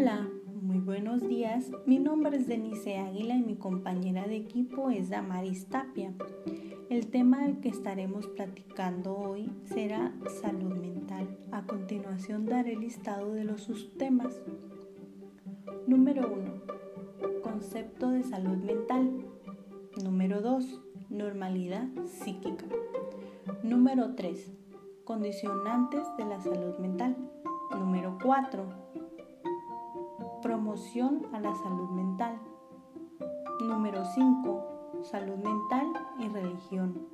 Hola, muy buenos días. Mi nombre es Denise Águila y mi compañera de equipo es Damaris Tapia. El tema del que estaremos platicando hoy será salud mental. A continuación daré el listado de los subtemas. Número 1. Concepto de salud mental. Número 2. Normalidad psíquica. Número 3. Condicionantes de la salud mental. Número 4 A la salud mental. Número 5. Salud mental y religión.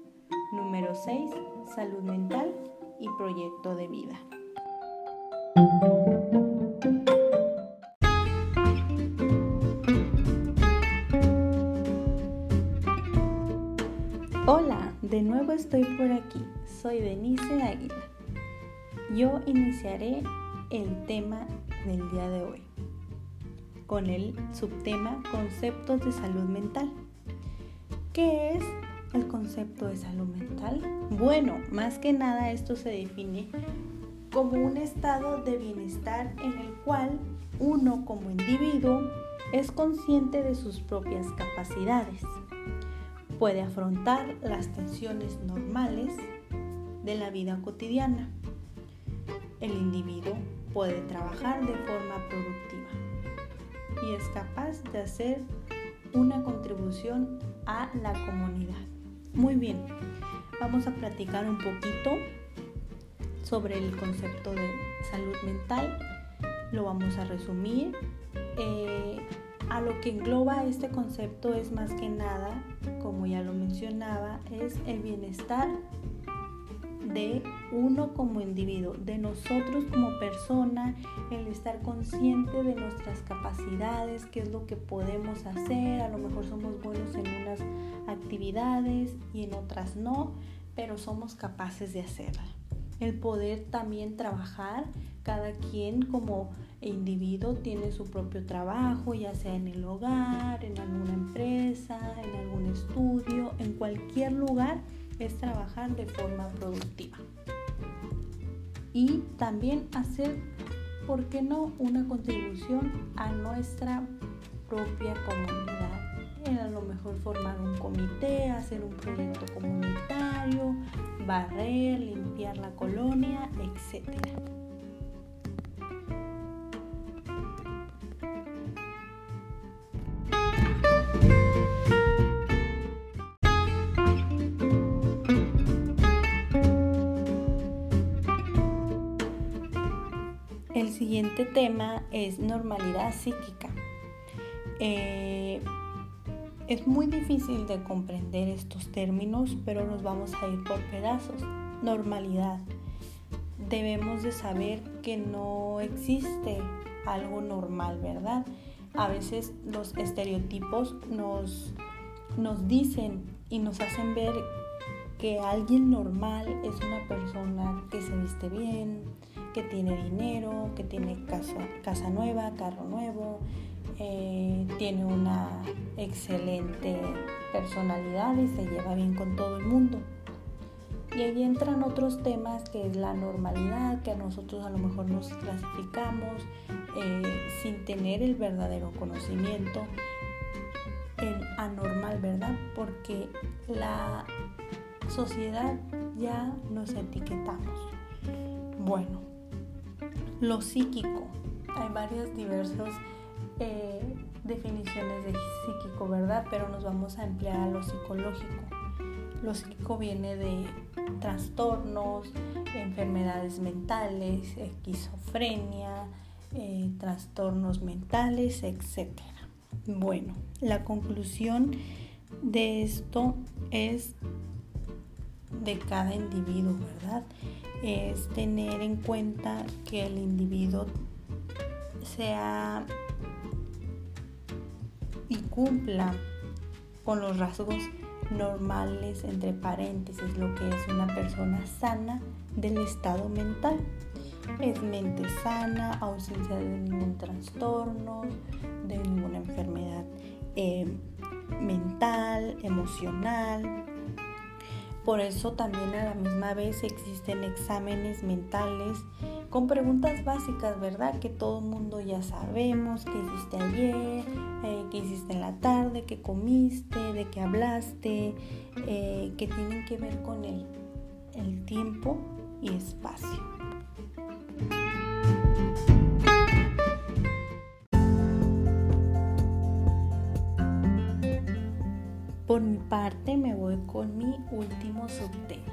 Número 6. Salud mental y proyecto de vida. Hola, de nuevo estoy por aquí. Soy Denise Águila. Yo iniciaré el tema del día de hoy con el subtema Conceptos de Salud Mental. ¿Qué es el concepto de salud mental? Bueno, más que nada esto se define como un estado de bienestar en el cual uno como individuo es consciente de sus propias capacidades. Puede afrontar las tensiones normales de la vida cotidiana. El individuo puede trabajar de forma productiva y es capaz de hacer una contribución a la comunidad. Muy bien, vamos a platicar un poquito sobre el concepto de salud mental. Lo vamos a resumir. Eh, a lo que engloba este concepto es más que nada, como ya lo mencionaba, es el bienestar de uno como individuo, de nosotros como persona, el estar consciente de nuestras capacidades, qué es lo que podemos hacer, a lo mejor somos buenos en unas actividades y en otras no, pero somos capaces de hacerla. El poder también trabajar, cada quien como individuo tiene su propio trabajo, ya sea en el hogar, en alguna empresa, en algún estudio, en cualquier lugar es trabajar de forma productiva. Y también hacer, ¿por qué no?, una contribución a nuestra propia comunidad. a lo mejor formar un comité, hacer un proyecto comunitario, barrer, limpiar la colonia, etcétera. El siguiente tema es normalidad psíquica. Eh, es muy difícil de comprender estos términos, pero nos vamos a ir por pedazos. Normalidad. Debemos de saber que no existe algo normal, ¿verdad? A veces los estereotipos nos, nos dicen y nos hacen ver que alguien normal es una persona que se viste bien, que tiene dinero, que tiene casa, casa nueva, carro nuevo, eh, tiene una excelente personalidad y se lleva bien con todo el mundo. Y ahí entran otros temas que es la normalidad, que a nosotros a lo mejor nos clasificamos eh, sin tener el verdadero conocimiento, el anormal, ¿verdad? Porque la sociedad ya nos etiquetamos. Bueno, lo psíquico. Hay varias diversas eh, definiciones de psíquico, ¿verdad? Pero nos vamos a emplear a lo psicológico. Lo psíquico viene de trastornos, enfermedades mentales, esquizofrenia, eh, trastornos mentales, etc. Bueno, la conclusión de esto es de cada individuo, ¿verdad? Es tener en cuenta que el individuo sea y cumpla con los rasgos normales, entre paréntesis, lo que es una persona sana del estado mental. Es mente sana, ausencia de ningún trastorno, de ninguna enfermedad eh, mental, emocional, Por eso también a la misma vez existen exámenes mentales con preguntas básicas, ¿verdad? Que todo el mundo ya sabemos, qué hiciste ayer, eh, qué hiciste en la tarde, qué comiste, de qué hablaste, eh, que tienen que ver con el, el tiempo y espacio. Con mi último subtema.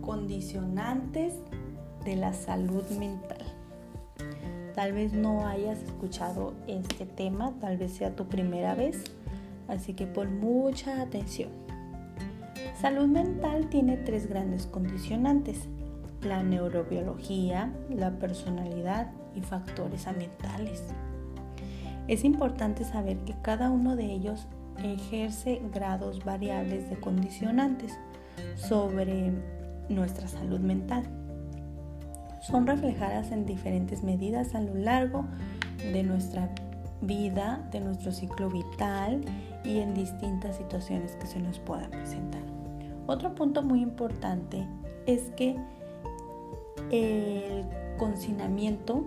Condicionantes de la salud mental. Tal vez no hayas escuchado este tema, tal vez sea tu primera vez, así que pon mucha atención. Salud mental tiene tres grandes condicionantes, la neurobiología, la personalidad y factores ambientales. Es importante saber que cada uno de ellos ejerce grados variables de condicionantes sobre nuestra salud mental. Son reflejadas en diferentes medidas a lo largo de nuestra vida, de nuestro ciclo vital y en distintas situaciones que se nos puedan presentar. Otro punto muy importante es que el confinamiento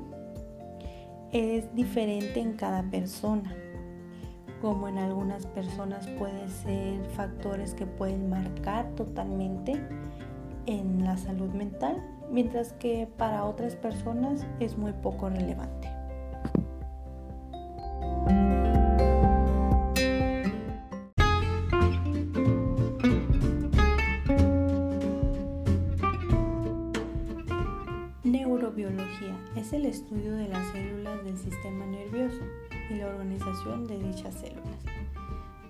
es diferente en cada persona. Como en algunas personas puede ser factores que pueden marcar totalmente en la salud mental, mientras que para otras personas es muy poco relevante. Neurobiología es el estudio de las células del sistema nervioso y la organización de dichas células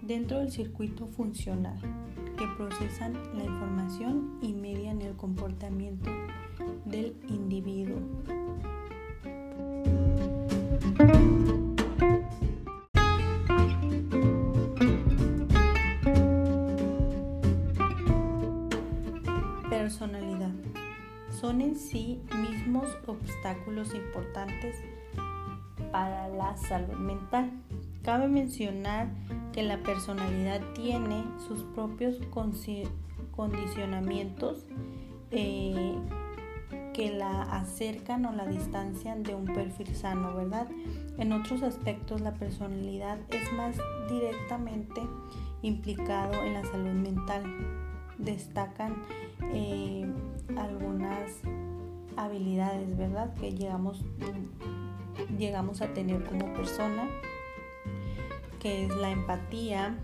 dentro del circuito funcional que procesan la información y median el comportamiento del individuo. Personalidad son en sí mismos obstáculos importantes para la salud mental. Cabe mencionar que la personalidad tiene sus propios condicionamientos eh, que la acercan o la distancian de un perfil sano, ¿verdad? En otros aspectos la personalidad es más directamente implicado en la salud mental. Destacan eh, algunas habilidades, ¿verdad? Que llegamos, llegamos a tener como persona, que es la empatía,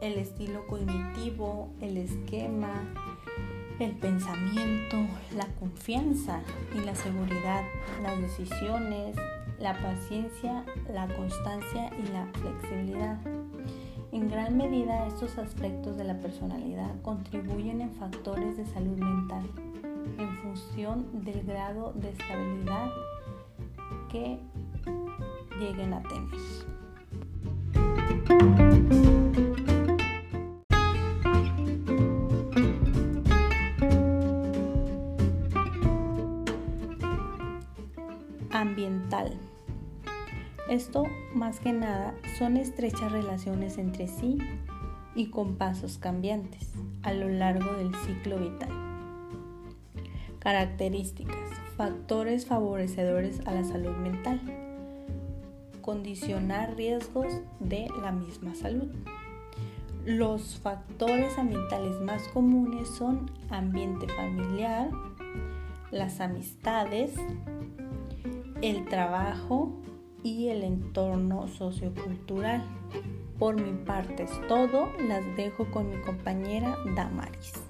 el estilo cognitivo, el esquema, el pensamiento, la confianza y la seguridad, las decisiones, la paciencia, la constancia y la flexibilidad. En gran medida estos aspectos de la personalidad contribuyen en factores de salud mental en función del grado de estabilidad que lleguen a tener. Ambiental. Esto, más que nada, son estrechas relaciones entre sí y con pasos cambiantes a lo largo del ciclo vital. Características. Factores favorecedores a la salud mental. Condicionar riesgos de la misma salud. Los factores ambientales más comunes son ambiente familiar, las amistades, el trabajo, y el entorno sociocultural. Por mi parte es todo, las dejo con mi compañera Damaris.